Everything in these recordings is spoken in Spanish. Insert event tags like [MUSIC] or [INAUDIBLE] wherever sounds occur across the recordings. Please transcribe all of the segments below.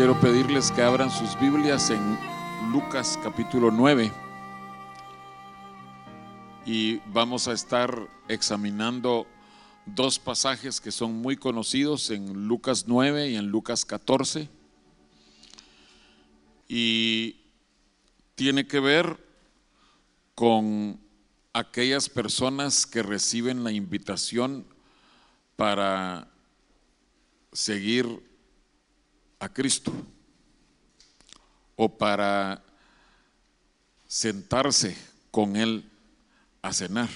Quiero pedirles que abran sus Biblias en Lucas capítulo 9 y vamos a estar examinando dos pasajes que son muy conocidos en Lucas 9 y en Lucas 14 y tiene que ver con aquellas personas que reciben la invitación para seguir a Cristo o para sentarse con Él a cenar.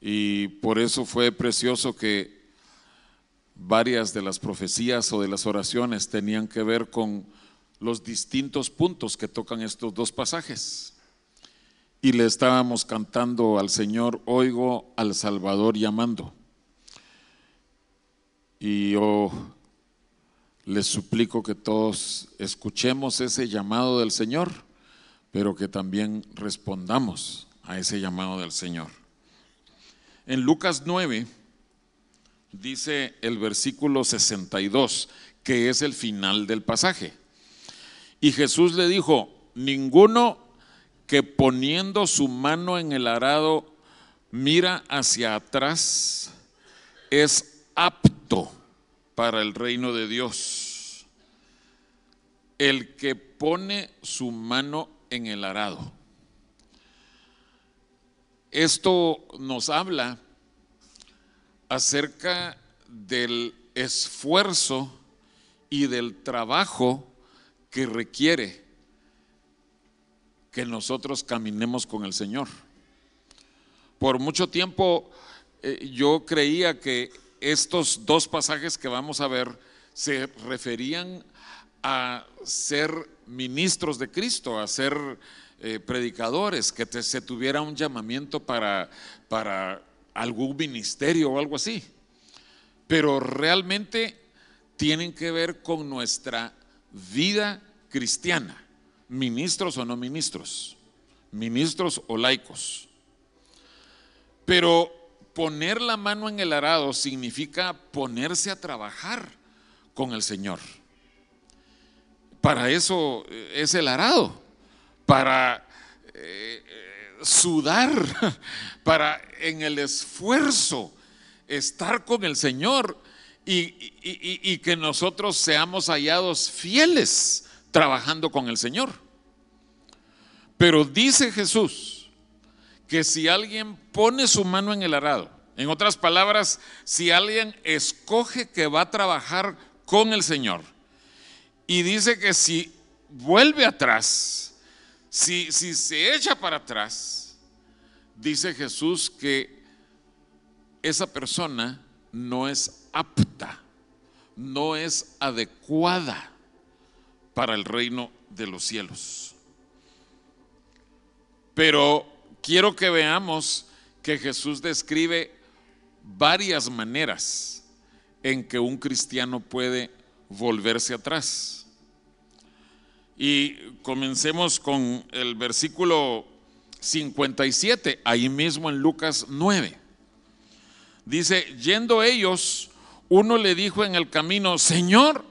Y por eso fue precioso que varias de las profecías o de las oraciones tenían que ver con los distintos puntos que tocan estos dos pasajes. Y le estábamos cantando al Señor, oigo al Salvador llamando. Y yo les suplico que todos escuchemos ese llamado del Señor, pero que también respondamos a ese llamado del Señor. En Lucas 9 dice el versículo 62, que es el final del pasaje. Y Jesús le dijo, ninguno que poniendo su mano en el arado mira hacia atrás es apto para el reino de Dios. El que pone su mano en el arado. Esto nos habla acerca del esfuerzo y del trabajo que requiere que nosotros caminemos con el Señor. Por mucho tiempo eh, yo creía que estos dos pasajes que vamos a ver se referían a ser ministros de Cristo, a ser eh, predicadores, que se tuviera un llamamiento para, para algún ministerio o algo así. Pero realmente tienen que ver con nuestra vida cristiana, ministros o no ministros, ministros o laicos. Pero poner la mano en el arado significa ponerse a trabajar con el Señor. Para eso eh, es el arado, para eh, sudar, [LAUGHS] para en el esfuerzo estar con el Señor y que nosotros seamos hallados fieles trabajando con el Señor. Pero dice Jesús que si alguien pone su mano en el arado, en otras palabras, si alguien escoge que va a trabajar con el Señor y dice que si vuelve atrás, si, si se echa para atrás, dice Jesús que esa persona no es apta, no es adecuada para el reino de los cielos. Pero quiero que veamos que Jesús describe varias maneras en que un cristiano puede volverse atrás. Y comencemos con el versículo 57, ahí mismo en Lucas 9. Dice, yendo ellos, uno le dijo en el camino, Señor,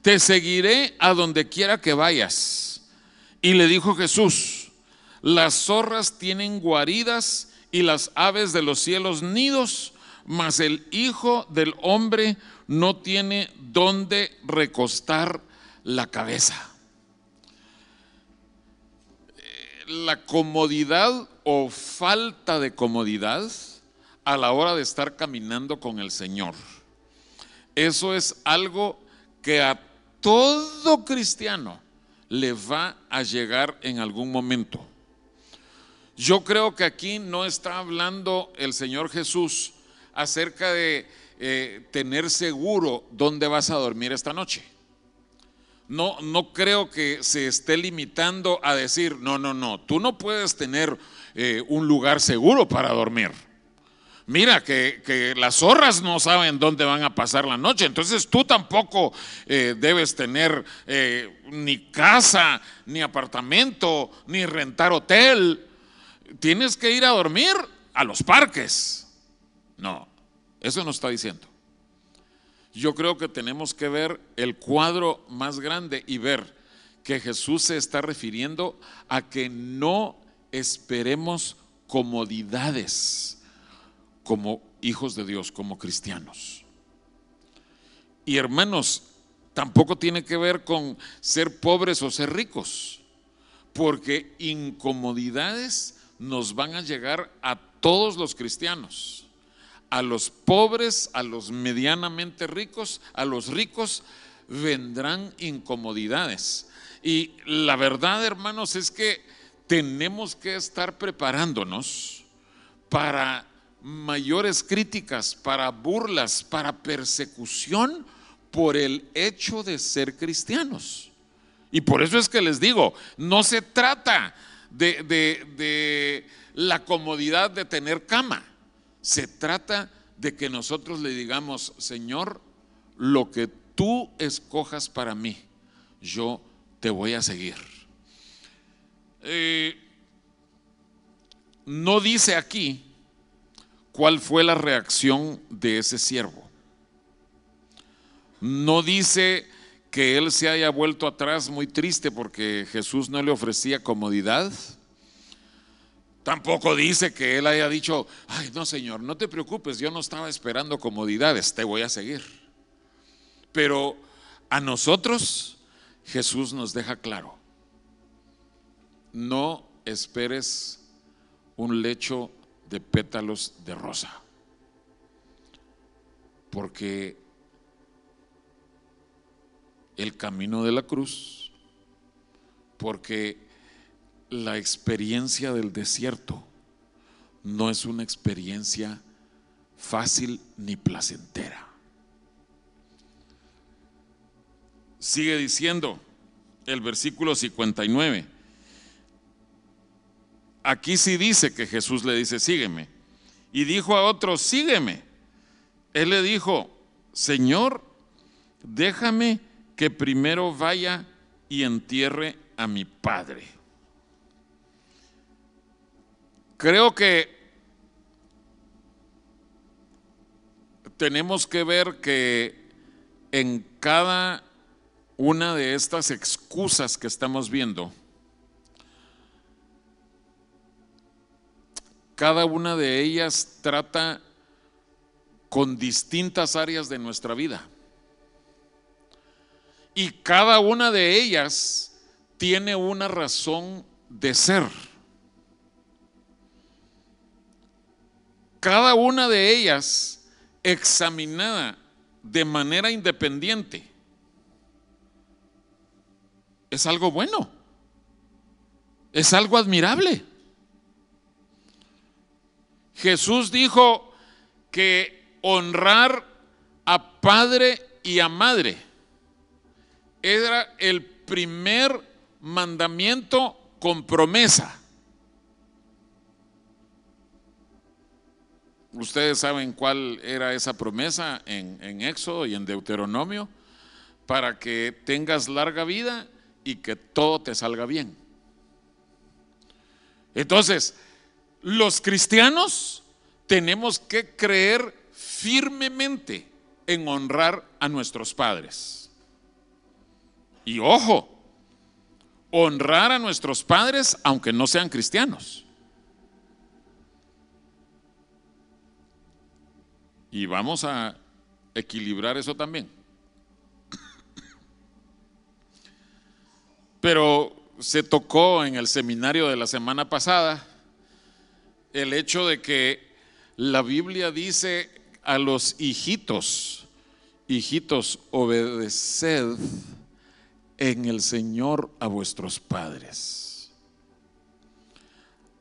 te seguiré a donde quiera que vayas. Y le dijo Jesús, las zorras tienen guaridas y las aves de los cielos nidos, mas el Hijo del Hombre no tiene dónde recostar la cabeza. La comodidad o falta de comodidad a la hora de estar caminando con el Señor. Eso es algo que a todo cristiano le va a llegar en algún momento. Yo creo que aquí no está hablando el Señor Jesús acerca de eh, tener seguro dónde vas a dormir esta noche. No, no creo que se esté limitando a decir, no, no, no, tú no puedes tener eh, un lugar seguro para dormir. Mira que, las zorras no saben dónde van a pasar la noche, entonces tú tampoco eh, debes tener ni casa, ni apartamento, ni rentar hotel. Tienes que ir a dormir a los parques. No, eso no está diciendo. yo creo que tenemos que ver el cuadro más grande y ver que Jesús se está refiriendo a que no esperemos comodidades como hijos de Dios, como cristianos. Y hermanos, tampoco tiene que ver con ser pobres o ser ricos, porque incomodidades nos van a llegar a todos los cristianos, a los pobres, a los medianamente ricos, a los ricos vendrán incomodidades. Y la verdad, hermanos, es que tenemos que estar preparándonos para mayores críticas, para burlas, para persecución por el hecho de ser cristianos. Y por eso es que les digo, no se trata de, de la comodidad de tener cama, se trata de que nosotros le digamos, Señor, lo que tú escojas para mí, yo te voy a seguir. Eh, no dice aquí cuál fue la reacción de ese siervo. No dice que él se haya vuelto atrás muy triste porque Jesús no le ofrecía comodidad. Tampoco dice que él haya dicho, ay no Señor, no te preocupes, yo no estaba esperando comodidades, te voy a seguir. Pero a nosotros Jesús nos deja claro, no esperes un lecho de pétalos de rosa, porque el camino de la cruz, porque la experiencia del desierto no es una experiencia fácil ni placentera. Sigue diciendo el versículo 59. Aquí sí dice que Jesús le dice, sígueme. Y dijo a otro, sígueme. Él le dijo, Señor, déjame que primero vaya y entierre a mi padre. Creo que tenemos que ver que en cada una de estas excusas que estamos viendo, cada una de ellas trata con distintas áreas de nuestra vida. Y cada una de ellas tiene una razón de ser. Cada una de ellas examinada de manera independiente es algo bueno, es algo admirable. Jesús dijo que honrar a padre y a madre era el primer mandamiento con promesa. Ustedes saben cuál era esa promesa en, en, Éxodo y en Deuteronomio, para que tengas larga vida y que todo te salga bien. Entonces, los cristianos tenemos que creer firmemente en honrar a nuestros padres. Y ojo, honrar a nuestros padres aunque no sean cristianos. Y vamos a equilibrar eso también. Pero se tocó en el seminario de la semana pasada el hecho de que la Biblia dice a los hijitos, hijitos, obedeced en el Señor a vuestros padres.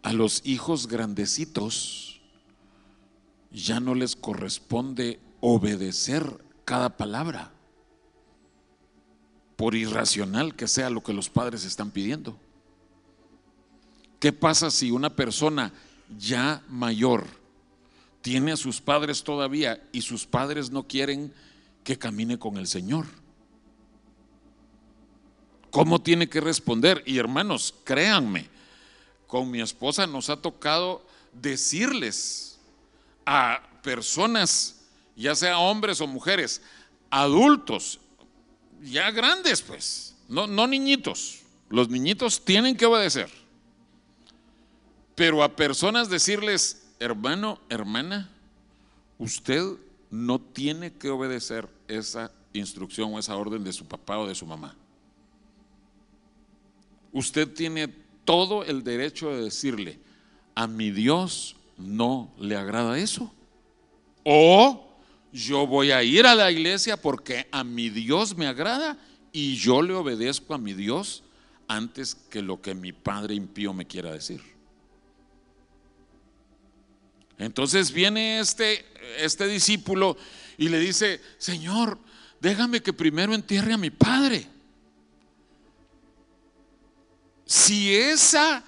A los hijos grandecitos ya no les corresponde obedecer cada palabra por irracional que sea lo que los padres están pidiendo. ¿Qué pasa si una persona ya mayor tiene a sus padres todavía y sus padres no quieren que camine con el Señor? ¿Cómo tiene que responder? Y hermanos, créanme, con mi esposa nos ha tocado decirles a personas, ya sea hombres o mujeres, adultos, ya grandes pues, no, no niñitos. Los niñitos tienen que obedecer. Pero a personas decirles, hermano, hermana, usted no tiene que obedecer esa instrucción o esa orden de su papá o de su mamá. Usted tiene todo el derecho de decirle, a mi Dios no le agrada eso. O yo voy a ir a la iglesia porque a mi Dios me agrada y yo le obedezco a mi Dios antes que lo que mi padre impío me quiera decir. Entonces viene este, este discípulo y le dice, Señor, déjame que primero entierre a mi padre. Si esa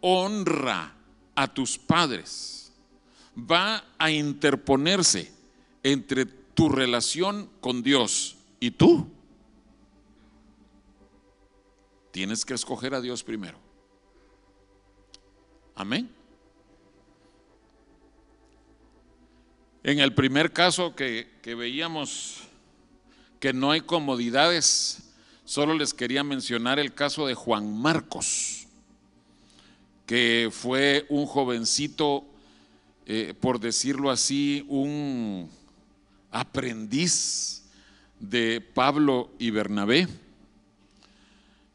honra a tus padres va a interponerse entre tu relación con Dios y tú, tienes que escoger a Dios primero. Amén. En el primer caso que, veíamos que no hay comodidades, solo les quería mencionar el caso de Juan Marcos, que fue un jovencito, eh, por decirlo así, un aprendiz de Pablo y Bernabé.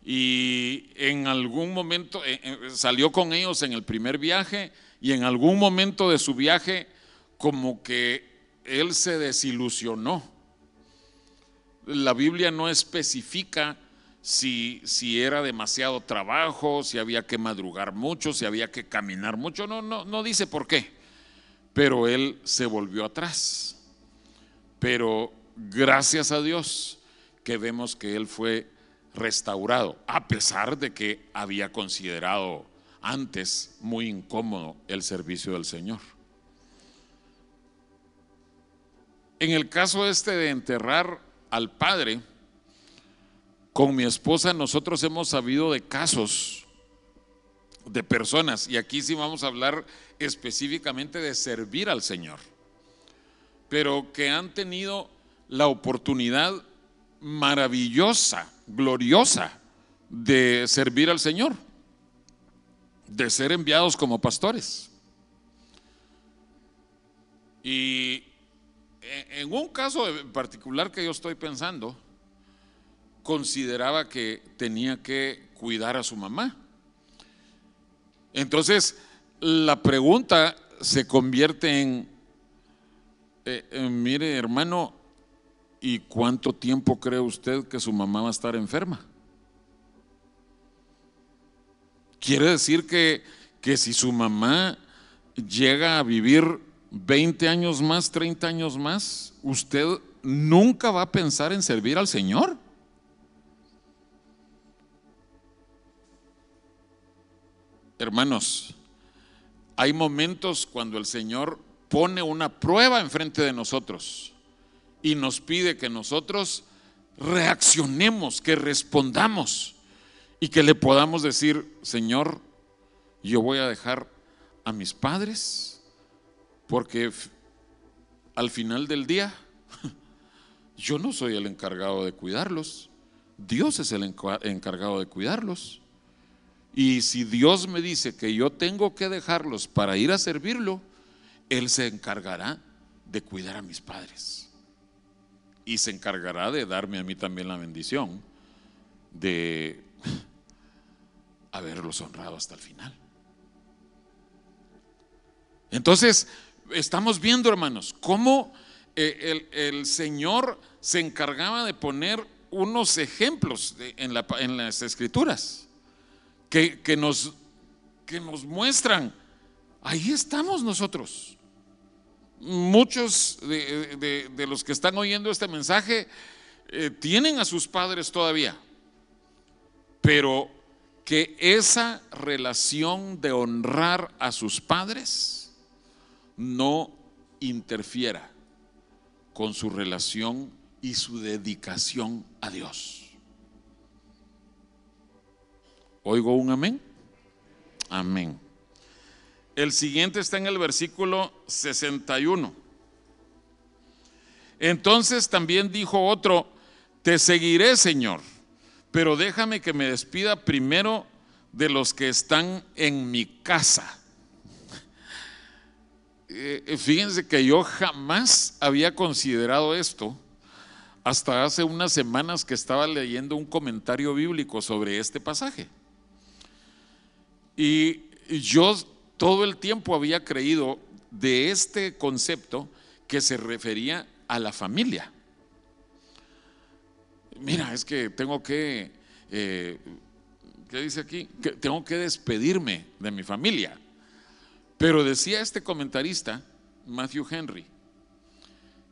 Y en algún momento eh, eh, salió con ellos en el primer viaje y en algún momento de su viaje como que él se desilusionó. La Biblia no especifica si, si, era demasiado trabajo, si había que madrugar mucho, si había que caminar mucho, no, no, no dice por qué, pero él se volvió atrás. Pero gracias a Dios que vemos que él fue restaurado, a pesar de que había considerado antes muy incómodo el servicio del Señor. En el caso este de enterrar al padre, con mi esposa nosotros hemos sabido de casos de personas, y aquí sí vamos a hablar específicamente de servir al Señor, pero que han tenido la oportunidad maravillosa, gloriosa de servir al Señor, de ser enviados como pastores. Y en un caso particular que yo estoy pensando, consideraba que tenía que cuidar a su mamá. Entonces, la pregunta se convierte en, eh, mire hermano, ¿y cuánto tiempo cree usted que su mamá va a estar enferma? Quiere decir que, que si su mamá llega a vivir 20 años más, 30 años más, usted nunca va a pensar en servir al Señor. Hermanos, hay momentos cuando el Señor pone una prueba enfrente de nosotros y nos pide que nosotros reaccionemos, que respondamos y que le podamos decir, Señor, yo voy a dejar a mis padres, porque al final del día, [LAUGHS] yo no soy el encargado de cuidarlos. Dios es el encargado de cuidarlos. Y si Dios me dice que yo tengo que dejarlos para ir a servirlo, Él se encargará de cuidar a mis padres. Y se encargará de darme a mí también la bendición de [LAUGHS] haberlos honrado hasta el final. Entonces, estamos viendo, hermanos, cómo eh, el, Señor se encargaba de poner unos ejemplos en, las escrituras que, nos, que nos muestran, ahí estamos nosotros. Muchos de, los que están oyendo este mensaje eh, tienen a sus padres todavía, pero que esa relación de honrar a sus padres, no interfiera con su relación y su dedicación a Dios. ¿Oigo un amén? Amén. El siguiente está en el versículo 61. Entonces también dijo otro, te seguiré, Señor, pero déjame que me despida primero de los que están en mi casa. Eh, eh, fíjense que yo jamás había considerado esto hasta hace unas semanas que estaba leyendo un comentario bíblico sobre este pasaje. Y yo todo el tiempo había creído de este concepto que se refería a la familia. Mira, es que tengo que, eh, ¿qué dice aquí? Que tengo que despedirme de mi familia. Pero decía este comentarista, Matthew Henry,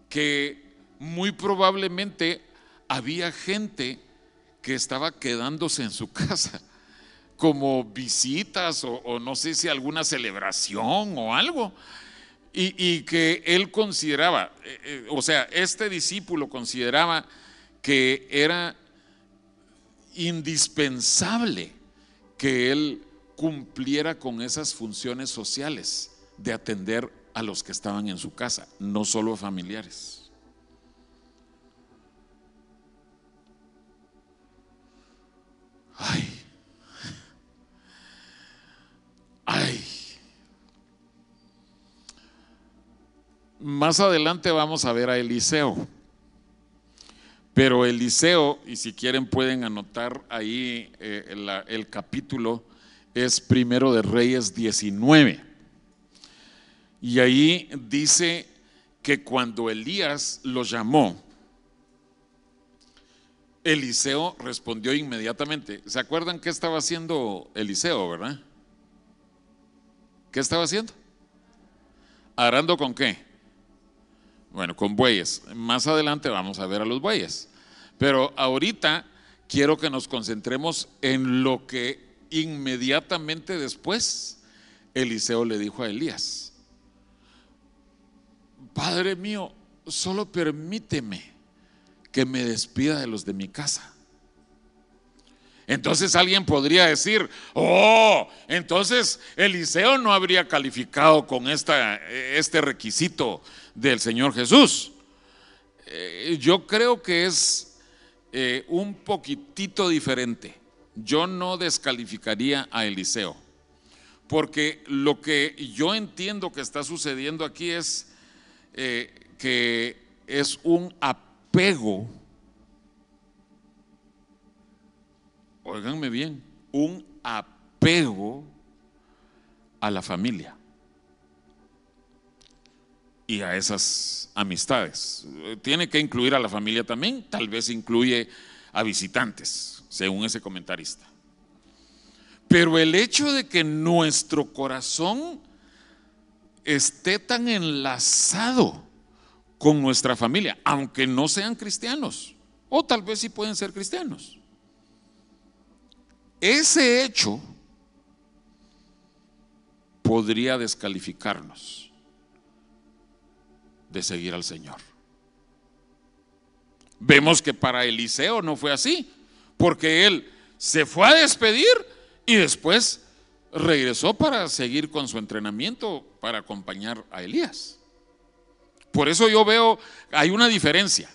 que muy probablemente había gente que estaba quedándose en su [LAUGHS] casa como visitas o, no sé si alguna celebración o algo. Y, que él consideraba, eh, eh, o sea, este discípulo consideraba que era indispensable que él cumpliera con esas funciones sociales de atender a los que estaban en su casa, no solo familiares. Ay, ay. Más adelante vamos a ver a Eliseo. Pero Eliseo, y si quieren pueden anotar ahí eh, el capítulo, es primero de Reyes 19. Y ahí dice que cuando Elías lo llamó, Eliseo respondió inmediatamente. ¿Se acuerdan qué estaba haciendo Eliseo, verdad? ¿Qué estaba haciendo? ¿Arando con qué? Bueno, con bueyes. Más adelante vamos a ver a los bueyes. Pero ahorita quiero que nos concentremos en lo que inmediatamente después Eliseo le dijo a Elías, Padre mío, solo permíteme que me despida de los de mi casa. Entonces alguien podría decir, oh, entonces Eliseo no habría calificado con esta, este requisito del Señor Jesús. Eh, yo creo que es eh, un poquitito diferente yo no descalificaría a Eliseo, porque lo que yo entiendo que está sucediendo aquí es eh, que es un apego, oiganme bien, un apego a la familia y a esas amistades. Tiene que incluir a la familia también, tal vez incluye a visitantes según ese comentarista. Pero el hecho de que nuestro corazón esté tan enlazado con nuestra familia, aunque no sean cristianos, o tal vez sí pueden ser cristianos, ese hecho podría descalificarnos de seguir al Señor. Vemos que para Eliseo no fue así porque él se fue a despedir y después regresó para seguir con su entrenamiento para acompañar a Elías. Por eso yo veo, hay una diferencia.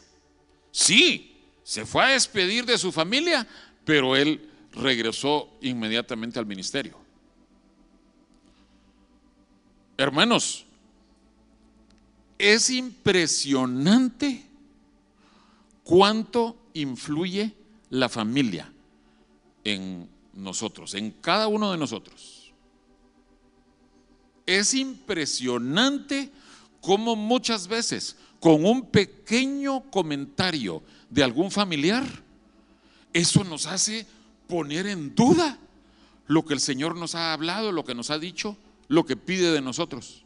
Sí, se fue a despedir de su familia, pero él regresó inmediatamente al ministerio. Hermanos, es impresionante cuánto influye la familia en nosotros, en cada uno de nosotros. Es impresionante cómo muchas veces con un pequeño comentario de algún familiar, eso nos hace poner en duda lo que el Señor nos ha hablado, lo que nos ha dicho, lo que pide de nosotros.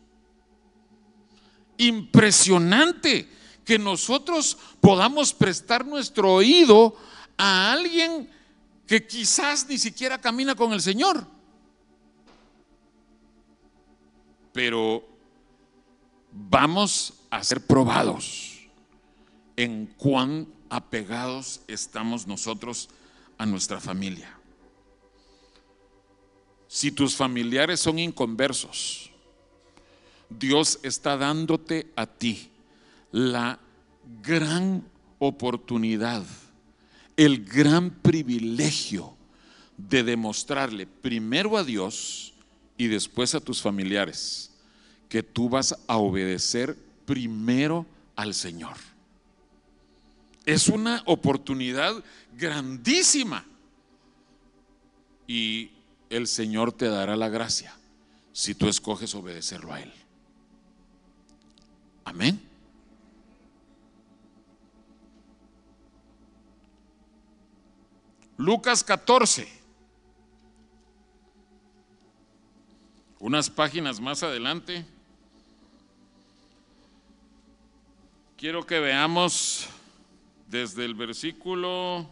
Impresionante que nosotros podamos prestar nuestro oído a alguien que quizás ni siquiera camina con el Señor. Pero vamos a ser probados en cuán apegados estamos nosotros a nuestra familia. Si tus familiares son inconversos, Dios está dándote a ti la gran oportunidad, el gran privilegio de demostrarle primero a Dios y después a tus familiares que tú vas a obedecer primero al Señor. Es una oportunidad grandísima y el Señor te dará la gracia si tú escoges obedecerlo a Él. Amén. Lucas 14. Unas páginas más adelante. Quiero que veamos desde el versículo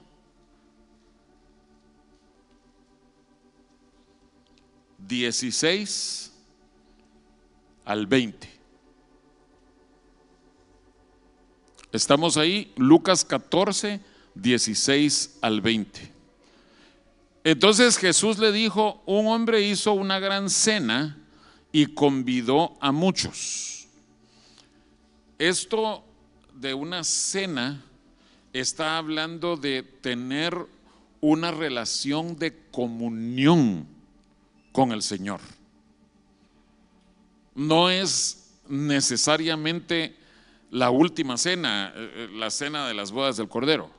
16 al 20. Estamos ahí, Lucas 14, 16 al 20. Entonces Jesús le dijo, un hombre hizo una gran cena y convidó a muchos. Esto de una cena está hablando de tener una relación de comunión con el Señor. No es necesariamente la última cena, eh, eh, la cena de las bodas del Cordero,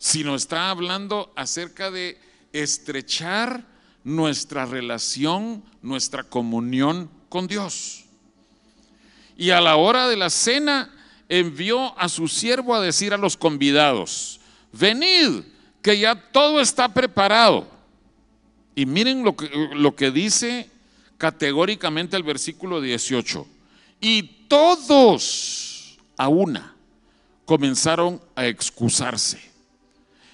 sino está hablando acerca de estrechar nuestra relación, nuestra comunión con Dios. Y a la hora de la cena envió a su siervo a decir a los convidados, venid, que ya todo está preparado. Y miren lo que, lo que dice categóricamente el versículo 18. Y todos a una comenzaron a excusarse.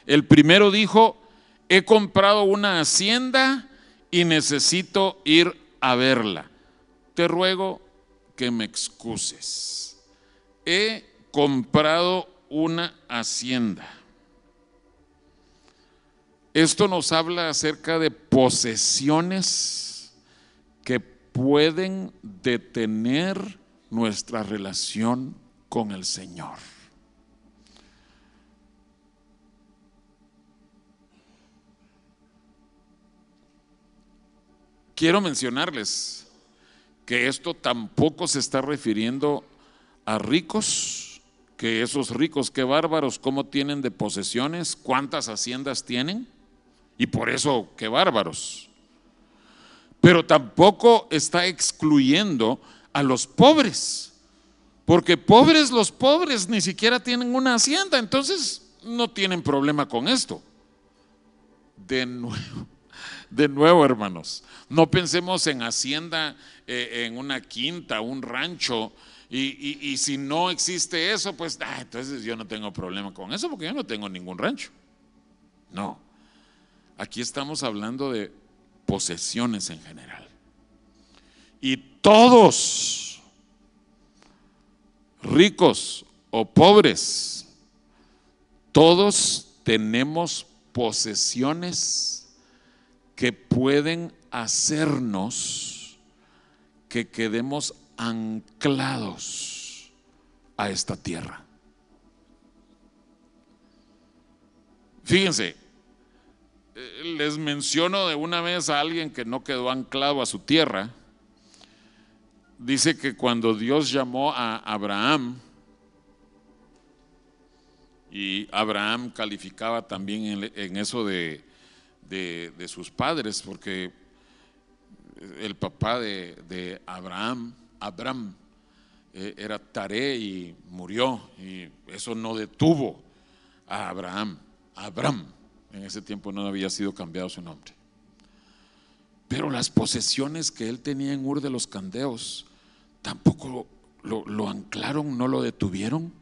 El primero dijo, he comprado una hacienda y necesito ir a verla. Te ruego que me excuses. He comprado una hacienda. Esto nos habla acerca de posesiones que pueden detener nuestra relación con el Señor. Quiero mencionarles que esto tampoco se está refiriendo a ricos, que esos ricos, qué bárbaros, cómo tienen de posesiones, cuántas haciendas tienen, y por eso qué bárbaros. Pero tampoco está excluyendo a los pobres, porque pobres los pobres ni siquiera tienen una hacienda, entonces no tienen problema con esto. De nuevo, de nuevo hermanos, no pensemos en hacienda, eh, en una quinta, un rancho, y, si no existe eso, pues ah, entonces yo no tengo problema con eso porque yo no tengo ningún rancho. No, aquí estamos hablando de posesiones en general. Y todos, ricos o pobres, todos tenemos posesiones que pueden hacernos que quedemos anclados a esta tierra. Fíjense, eh, les menciono de una vez a alguien que no quedó anclado a su tierra. Dice que cuando Dios llamó a Abraham, y Abraham calificaba también en, eso de, de sus padres, porque el papá de, Abraham, Abraham, eh, era Tare y murió, y eso no detuvo a Abraham. Abraham, en ese tiempo no había sido cambiado su nombre. Pero las posesiones que él tenía en Ur de los Candeos tampoco lo anclaron, no lo detuvieron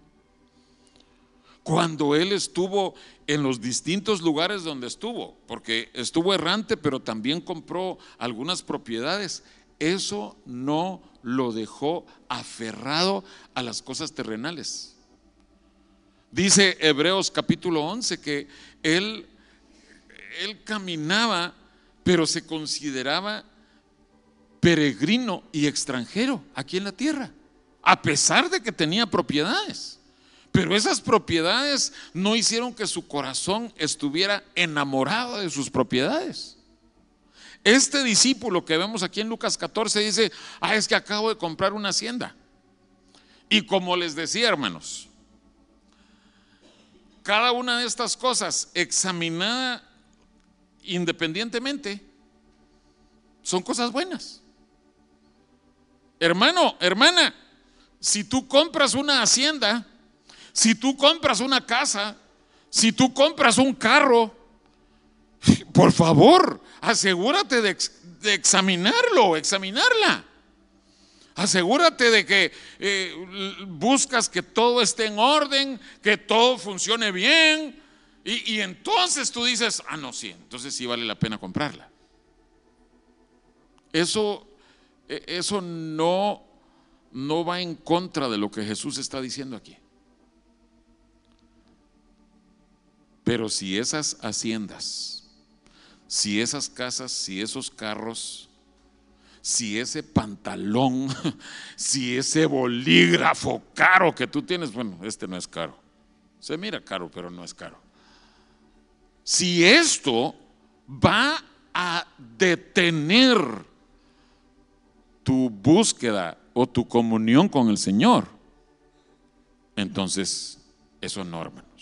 cuando él estuvo en los distintos lugares donde estuvo, porque estuvo errante, pero también compró algunas propiedades. Eso no lo dejó aferrado a las cosas terrenales. Dice Hebreos capítulo 11 que él, él caminaba, pero se consideraba peregrino y extranjero aquí en la tierra. a pesar de que tenía propiedades. Pero esas propiedades no hicieron que su corazón estuviera enamorado de sus propiedades. Este discípulo que vemos aquí en Lucas 14 dice, ah, es que acabo de comprar una hacienda. Y como les decía, hermanos, cada una de estas cosas examinada independientemente son cosas buenas. Hermano, hermana, si tú compras una hacienda, si tú compras una casa, si tú compras un carro, [LAUGHS] por favor, asegúrate de, examinarlo, examinarla. Asegúrate de que eh, buscas que todo esté en orden, que todo funcione bien. Y, y entonces tú dices, ah, no, sí, entonces sí vale la pena comprarla. Eso, e, eso no, no va en contra de lo que Jesús está diciendo aquí. Pero si esas haciendas, si esas casas, si esos carros, si ese pantalón, [LAUGHS] si ese bolígrafo caro que tú tienes, bueno, este no es caro. Se mira caro, pero no es caro. Si esto va a detener tu búsqueda o tu comunión con el Señor, entonces eso no, hermano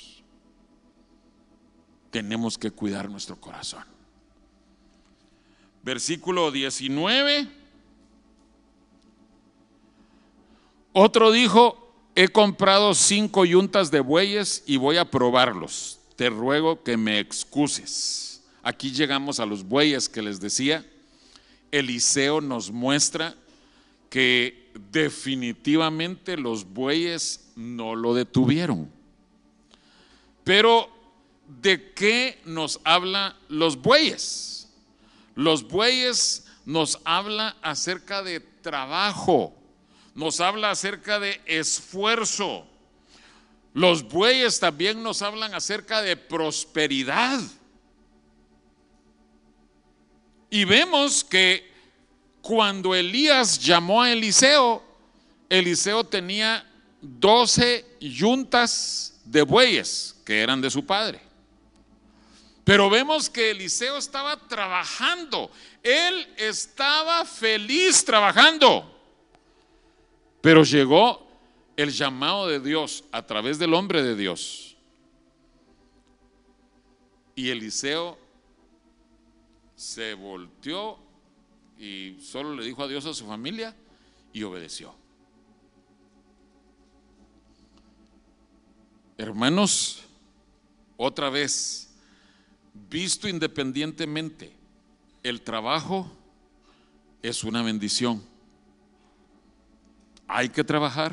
tenemos que cuidar nuestro corazón. Versículo 19. Otro dijo, he comprado cinco yuntas de bueyes y voy a probarlos. Te ruego que me excuses. Aquí llegamos a los bueyes que les decía. Eliseo nos muestra que definitivamente los bueyes no lo detuvieron. Pero ¿de qué nos habla los bueyes? Los bueyes nos habla acerca de trabajo, nos habla acerca de esfuerzo. Los bueyes también nos hablan acerca de prosperidad. Y vemos que cuando Elías llamó a Eliseo, Eliseo tenía 12 yuntas de bueyes que eran de su padre. Pero vemos que Eliseo estaba trabajando. Él estaba feliz trabajando. Pero llegó el llamado de Dios a través del hombre de Dios. Y Eliseo se volteó y solo le dijo adiós a su familia y obedeció. Hermanos, otra vez Visto independientemente, el trabajo es una bendición. Hay que trabajar,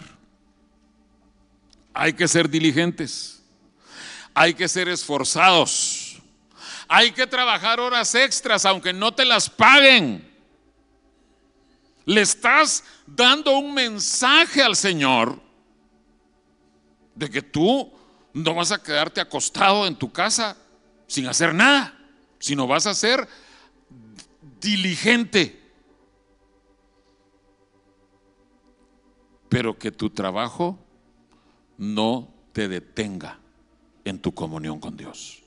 hay que ser diligentes, hay que ser esforzados, hay que trabajar horas extras aunque no te las paguen. Le estás dando un mensaje al Señor de que tú no vas a quedarte acostado en tu casa sin hacer nada, sino vas a ser diligente. Pero que tu trabajo no te detenga en tu comunión con Dios.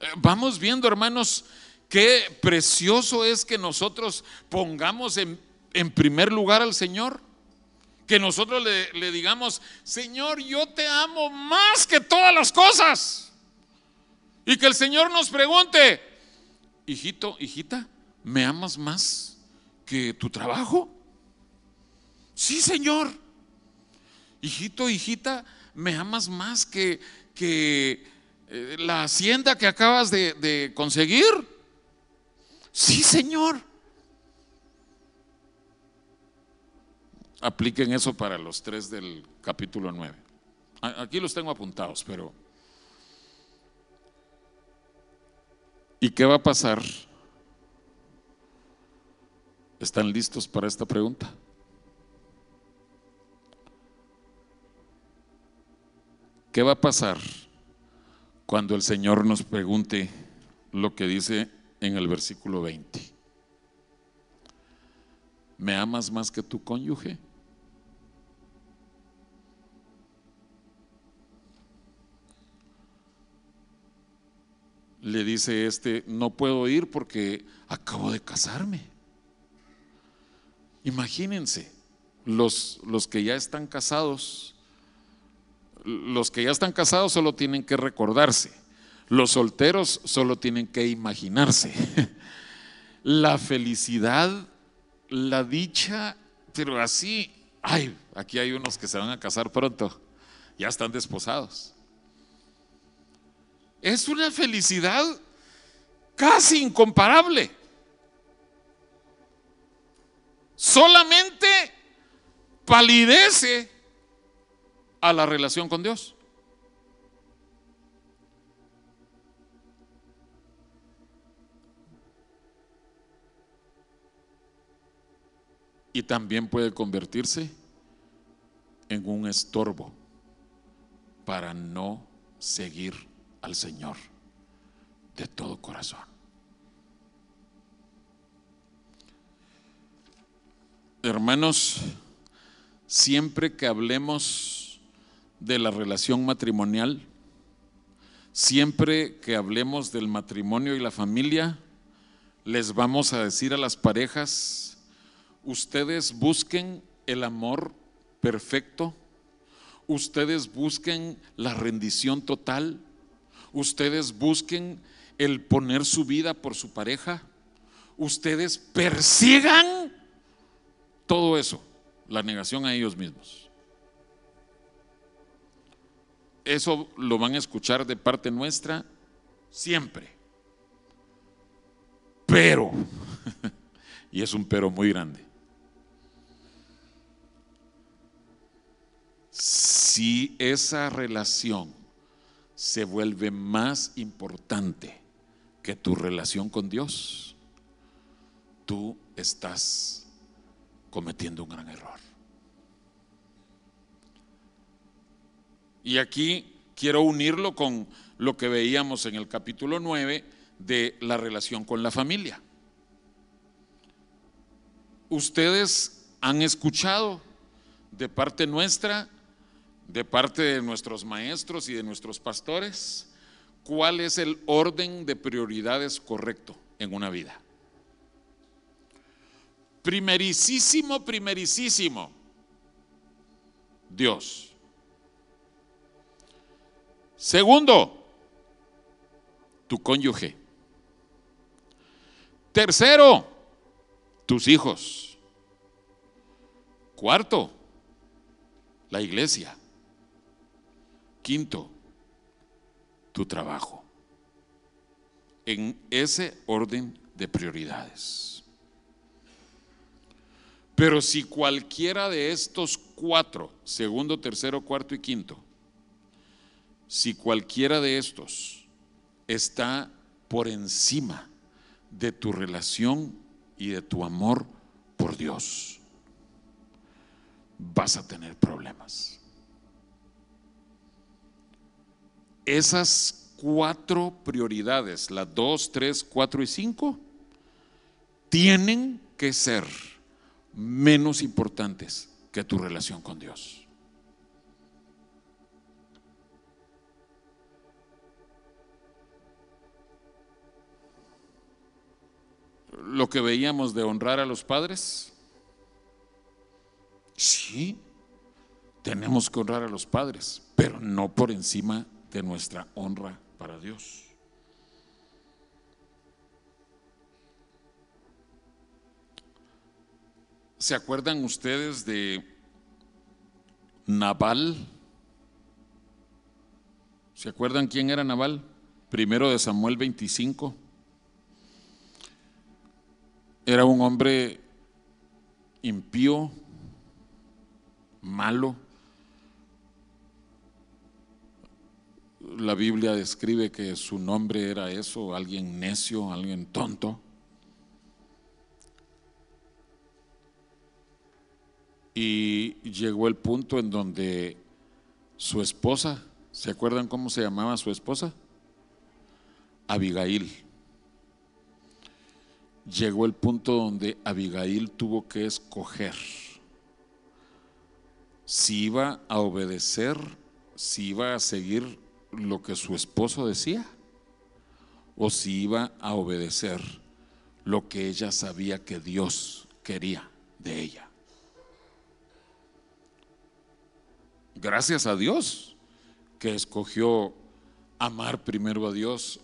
Eh, vamos viendo, hermanos, qué precioso es que nosotros pongamos en, primer lugar al Señor. Que nosotros le, le digamos, Señor, yo te amo más que todas las cosas. Y que el Señor nos pregunte, hijito, hijita, ¿me amas más que tu trabajo? Sí, Señor. Hijito, hijita, ¿me amas más que, que eh, la hacienda que acabas de, de conseguir? Sí, Señor. Apliquen eso para los tres del capítulo 9. Aquí los tengo apuntados, pero ¿Y qué va a pasar? ¿Están listos para esta pregunta? ¿Qué va a pasar cuando el Señor nos pregunte lo que dice en el versículo 20? ¿Me amas más que tu cónyuge? Le dice este, no puedo ir porque acabo de casarme. Imagínense, los, los que ya están casados, los que ya están casados solo tienen que recordarse, los solteros solo tienen que imaginarse. [LAUGHS] La felicidad, la dicha, pero así, ay, aquí hay unos que se van a casar pronto, ya están desposados. Es una felicidad casi incomparable. Solamente palidece a la relación con Dios. Y también puede convertirse en un estorbo para no seguir al Señor de todo corazón. Hermanos, siempre que hablemos de la relación matrimonial, siempre que hablemos del matrimonio y la familia, les vamos a decir a las parejas, ustedes busquen el amor perfecto, ustedes busquen la rendición total, ustedes busquen el poner su vida por su pareja, ustedes persigan todo eso, la negación a ellos mismos. Eso lo van a escuchar de parte nuestra siempre. Pero, [LAUGHS] y es un pero muy grande, si esa relación se vuelve más importante que tu relación con Dios, tú estás cometiendo un gran error. Y aquí quiero unirlo con lo que veíamos en el capítulo 9 de la relación con la familia. Ustedes han escuchado de parte nuestra de parte de nuestros maestros y de nuestros pastores cuál es el orden de prioridades correcto en una vida. Primericísimo, primericísimo, Dios. Segundo, tu cónyuge. Tercero, tus hijos. Cuarto, la iglesia. Quinto, tu trabajo. En ese orden de prioridades. Pero si cualquiera de estos cuatro, segundo, tercero, cuarto y quinto, si cualquiera de estos está por encima de tu relación y de tu amor por Dios, vas a tener problemas. Esas cuatro prioridades, las dos, tres, cuatro y cinco, tienen que ser menos importantes que tu relación con Dios. Lo que veíamos de honrar a los padres, sí, tenemos que honrar a los padres, pero no por encima de nuestra honra para Dios. ¿Se acuerdan ustedes de Nabal? ¿Se acuerdan quién era Nabal? Primero de Samuel 25. Era un hombre impío, malo, la Biblia describe que su nombre era eso, alguien necio, alguien tonto. Y llegó el punto en donde su esposa, ¿se acuerdan cómo se llamaba su esposa? Abigail. Llegó el punto donde Abigail tuvo que escoger si iba a obedecer, si iba a seguir lo que su esposo decía o si iba a obedecer lo que ella sabía que Dios quería de ella. Gracias a Dios que escogió amar primero a Dios,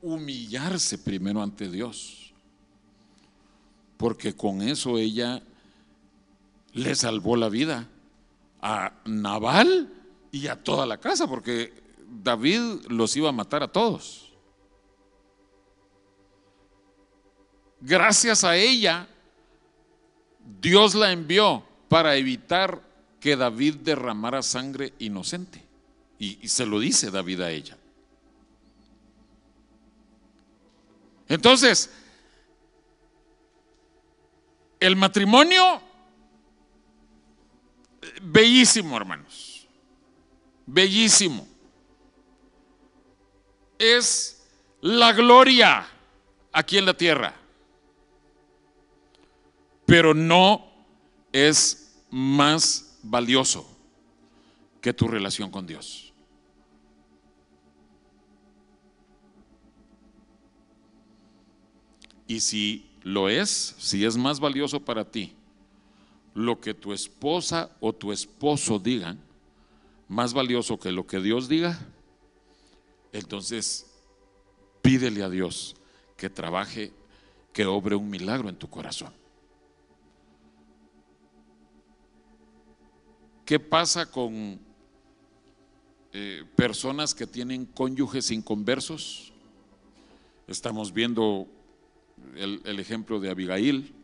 humillarse primero ante Dios, porque con eso ella le salvó la vida a Naval y a toda la casa, porque David los iba a matar a todos. Gracias a ella, Dios la envió para evitar que David derramara sangre inocente. Y, se lo dice David a ella. Entonces, el matrimonio, bellísimo, hermanos, bellísimo. Es la gloria aquí en la tierra pero no es más valioso que tu relación con Dios. Y si lo es, si es más valioso para ti lo que tu esposa o tu esposo digan, más valioso que lo que Dios diga, entonces pídele a Dios que trabaje, que obre un milagro en tu corazón. ¿Qué pasa con eh, personas que tienen cónyuges inconversos? Estamos viendo el, el ejemplo de Abigail.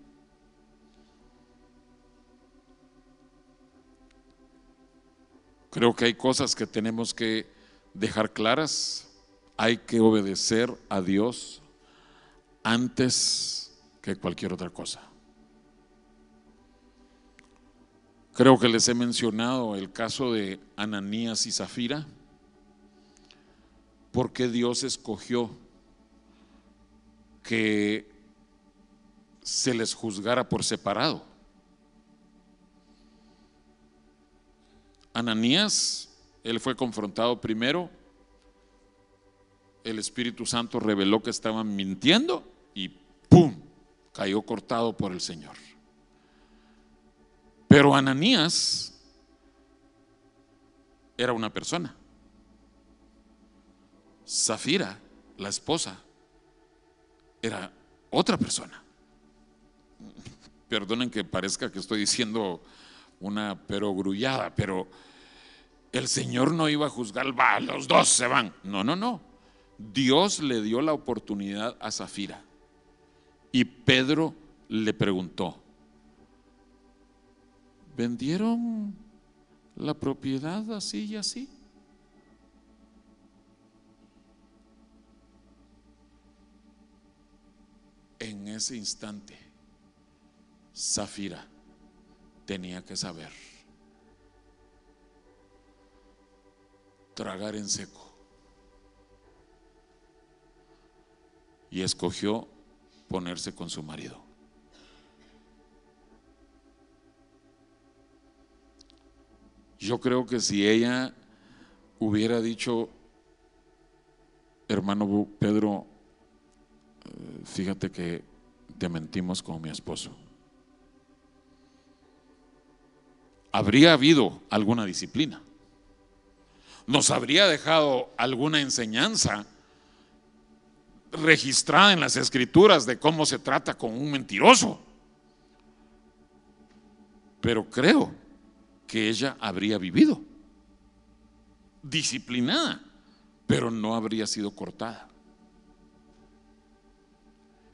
Creo que hay cosas que tenemos que dejar claras. Hay que obedecer a Dios antes que cualquier otra cosa. Creo que les he mencionado el caso de Ananías y Zafira, porque Dios escogió que se les juzgara por separado. Ananías, él fue confrontado primero, el Espíritu Santo reveló que estaban mintiendo y ¡pum! cayó cortado por el Señor. Pero Ananías era una persona. Zafira, la esposa, era otra persona. Perdonen que parezca que estoy diciendo una perogrullada, pero el Señor no iba a juzgar, va, los dos se van. No, no, no. Dios le dio la oportunidad a Zafira. Y Pedro le preguntó, vendieron la propiedad así y así. En ese instante, Zafira tenía que saber tragar en seco. Y escogió ponerse con su marido. Yo creo que si ella hubiera dicho, hermano Pedro, eh, fíjate que te mentimos con mi esposo. Habría habido alguna disciplina. Nos habría dejado alguna enseñanza registrada en las escrituras de cómo se trata con un mentiroso. Pero creo que ella habría vivido. Disciplinada, pero no habría sido cortada.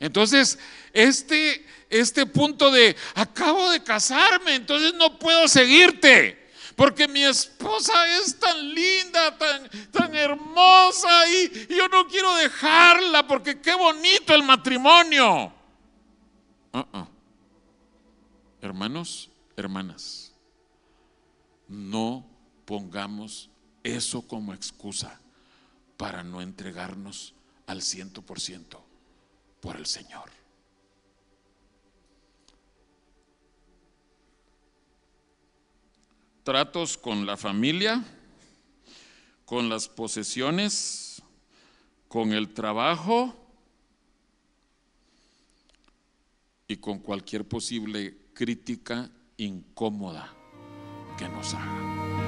Entonces, este, este punto de acabo de casarme, entonces no puedo seguirte. Porque mi esposa es tan linda, tan, tan hermosa y, yo no quiero dejarla porque qué bonito el matrimonio. Uh-uh. Hermanos, hermanas no pongamos eso como excusa para no entregarnos al ciento por ciento por el Señor. Tratos con la familia, con las posesiones, con el trabajo y con cualquier posible crítica incómoda que nos haga.